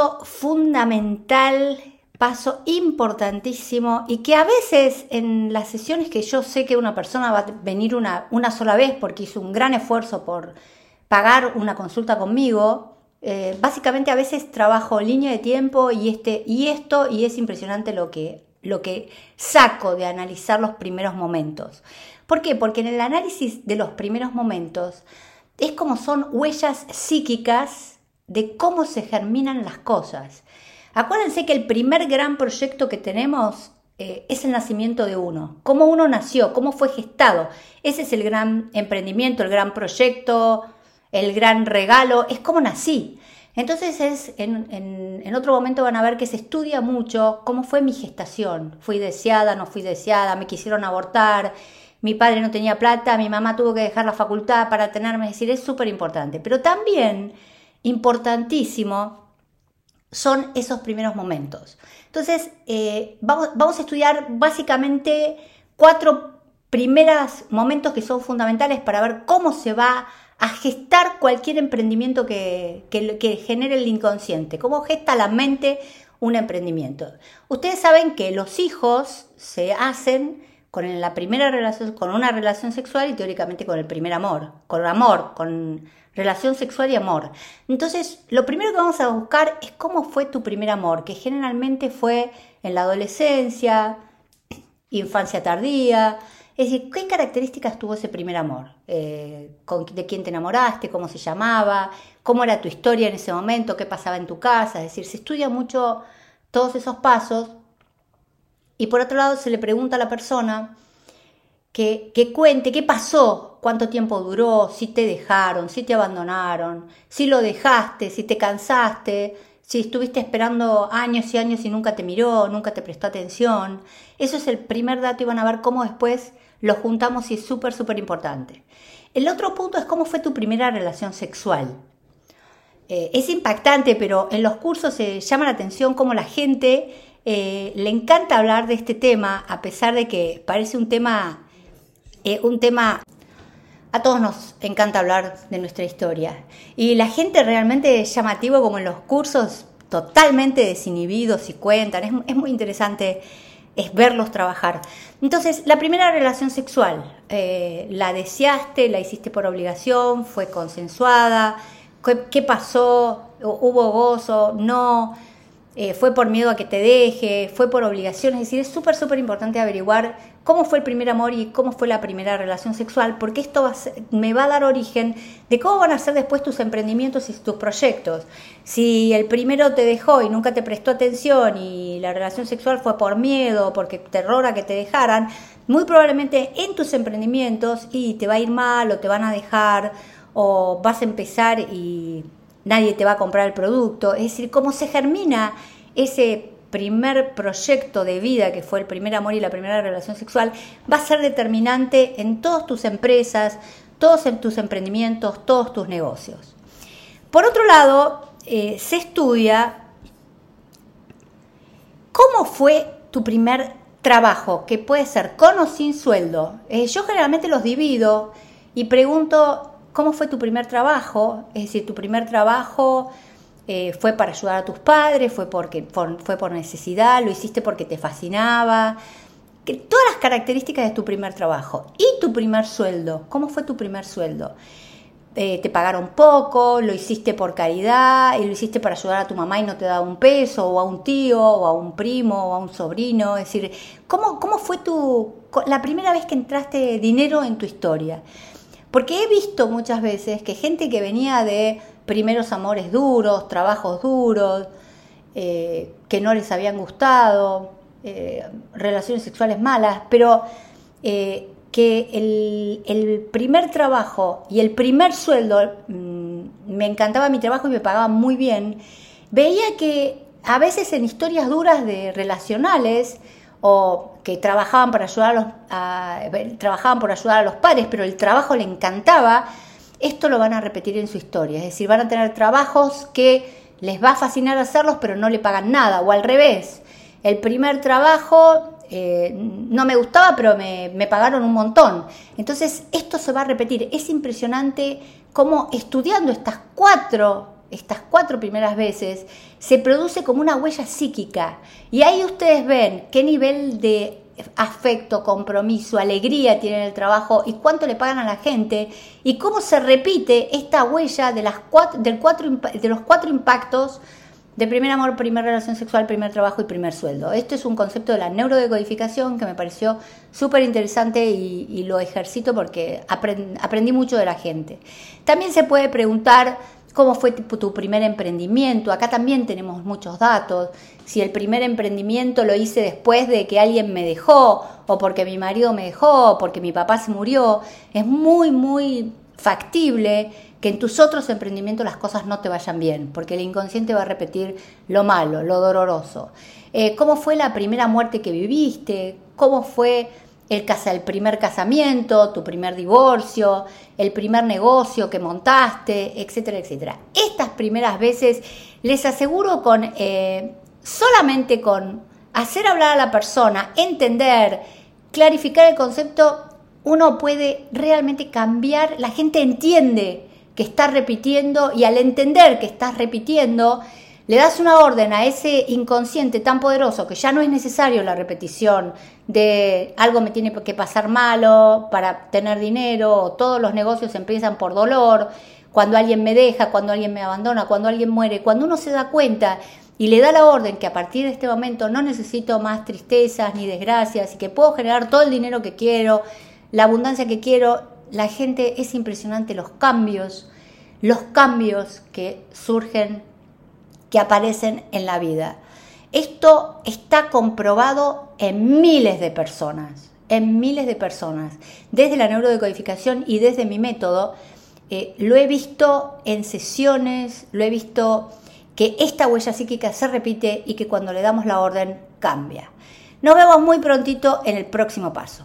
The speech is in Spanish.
paso fundamental, paso importantísimo y que a veces en las sesiones que yo sé que una persona va a venir una, una sola vez porque hizo un gran esfuerzo por pagar una consulta conmigo, eh, básicamente a veces trabajo línea de tiempo y, este, y esto y es impresionante lo que, lo que saco de analizar los primeros momentos. ¿Por qué? Porque en el análisis de los primeros momentos es como son huellas psíquicas de cómo se germinan las cosas. Acuérdense que el primer gran proyecto que tenemos eh, es el nacimiento de uno, cómo uno nació, cómo fue gestado. Ese es el gran emprendimiento, el gran proyecto, el gran regalo, es como nací. Entonces es, en, otro momento van a ver que se estudia mucho cómo fue mi gestación. Fui deseada, no fui deseada, me quisieron abortar, mi padre no tenía plata, mi mamá tuvo que dejar la facultad para tenerme, es decir, es súper importante. Pero también importantísimo son esos primeros momentos. Entonces, eh, vamos, vamos a estudiar básicamente cuatro primeros momentos que son fundamentales para ver cómo se va a gestar cualquier emprendimiento que, que, genere el inconsciente, cómo gesta la mente un emprendimiento. Ustedes saben que los hijos se hacen con la primera relación, con una relación sexual y teóricamente con el primer amor, con amor, con relación sexual y amor. Entonces, lo primero que vamos a buscar es cómo fue tu primer amor, que generalmente fue en la adolescencia, infancia tardía, es decir, ¿qué características tuvo ese primer amor? Eh, ¿De quién te enamoraste? ¿Cómo se llamaba? ¿Cómo era tu historia en ese momento? ¿Qué pasaba en tu casa? Es decir, se estudia mucho todos esos pasos y por otro lado se le pregunta a la persona que, cuente qué pasó, cuánto tiempo duró, si te dejaron, si te abandonaron, si lo dejaste, si te cansaste, si estuviste esperando años y años y nunca te miró, nunca te prestó atención. Eso es el primer dato y van a ver cómo después lo juntamos y es súper, súper importante. El otro punto es cómo fue tu primera relación sexual. Eh, es impactante, pero en los cursos se llama la atención cómo la gente eh, le encanta hablar de este tema, a pesar de que parece un tema, eh, un tema a todos nos encanta hablar de nuestra historia. Y la gente realmente es llamativo como en los cursos, totalmente desinhibidos y cuentan. Es, muy interesante es verlos trabajar. Entonces, la primera relación sexual, eh, ¿la deseaste? ¿La hiciste por obligación? ¿Fue consensuada? ¿Qué, qué pasó? ¿Hubo gozo? ¿No? Eh, fue por miedo a que te deje, fue por obligación, es decir, es súper, súper importante averiguar cómo fue el primer amor y cómo fue la primera relación sexual, porque esto me va a dar origen de cómo van a ser después tus emprendimientos y tus proyectos. Si el primero te dejó y nunca te prestó atención y la relación sexual fue por miedo, porque terror a que te dejaran, muy probablemente en tus emprendimientos y te va a ir mal o te van a dejar o vas a empezar y nadie te va a comprar el producto. Es decir, cómo se germina ese primer proyecto de vida que fue el primer amor y la primera relación sexual, va a ser determinante en todas tus empresas, todos tus emprendimientos, todos tus negocios. Por otro lado, eh, se estudia cómo fue tu primer trabajo, que puede ser con o sin sueldo. Eh, yo generalmente los divido y pregunto ¿Cómo fue tu primer trabajo? Es decir, tu primer trabajo eh, fue para ayudar a tus padres, fue, porque, fue por necesidad, lo hiciste porque te fascinaba. Que, todas las características de tu primer trabajo. Y tu primer sueldo. ¿Cómo fue tu primer sueldo? Eh, te pagaron poco, lo hiciste por caridad, y lo hiciste para ayudar a tu mamá y no te daba un peso, o a un tío, o a un primo, o a un sobrino. Es decir, ¿cómo, cómo fue tu, la primera vez que entraste dinero en tu historia? Porque he visto muchas veces que gente que venía de primeros amores duros, trabajos duros, eh, que no les habían gustado, eh, relaciones sexuales malas, pero eh, que el, primer trabajo y el primer sueldo, mm, me encantaba mi trabajo y me pagaba muy bien, veía que a veces en historias duras de relacionales, o que trabajaban para ayudar a los, a, trabajaban por ayudar a los padres, pero el trabajo le encantaba, esto lo van a repetir en su historia. Es decir, van a tener trabajos que les va a fascinar hacerlos, pero no le pagan nada. O al revés, el primer trabajo eh, no me gustaba, pero me, me, pagaron un montón. Entonces, esto se va a repetir. Es impresionante cómo estudiando estas cuatro estas cuatro primeras veces, se produce como una huella psíquica. Y ahí ustedes ven qué nivel de afecto, compromiso, alegría tiene el trabajo y cuánto le pagan a la gente y cómo se repite esta huella de, las cuatro, de los cuatro impactos de primer amor, primera relación sexual, primer trabajo y primer sueldo. Esto es un concepto de la neurodecodificación que me pareció súper interesante y, lo ejercito porque aprendí mucho de la gente. También se puede preguntar cómo fue tu primer emprendimiento. Acá también tenemos muchos datos. Si el primer emprendimiento lo hice después de que alguien me dejó, o porque mi marido me dejó, o porque mi papá se murió, es muy, muy factible que en tus otros emprendimientos las cosas no te vayan bien, porque el inconsciente va a repetir lo malo, lo doloroso. Eh, ¿Cómo fue la primera muerte que viviste? ¿Cómo fue el, casa, el primer casamiento, tu primer divorcio, el primer negocio que montaste, etcétera, etcétera? Estas primeras veces, les aseguro con eh, solamente con hacer hablar a la persona, entender, clarificar el concepto, uno puede realmente cambiar, la gente entiende que estás repitiendo y al entender que estás repitiendo, le das una orden a ese inconsciente tan poderoso que ya no es necesario la repetición de algo me tiene que pasar malo para tener dinero, todos los negocios empiezan por dolor, cuando alguien me deja, cuando alguien me abandona, cuando alguien muere, cuando uno se da cuenta y le da la orden que a partir de este momento no necesito más tristezas ni desgracias y que puedo generar todo el dinero que quiero, la abundancia que quiero, la gente es impresionante los cambios, los cambios que surgen, que aparecen en la vida. Esto está comprobado en miles de personas, en miles de personas. Desde la neurodecodificación y desde mi método, eh, lo he visto en sesiones, lo he visto que esta huella psíquica se repite y que cuando le damos la orden cambia. Nos vemos muy prontito en el próximo paso.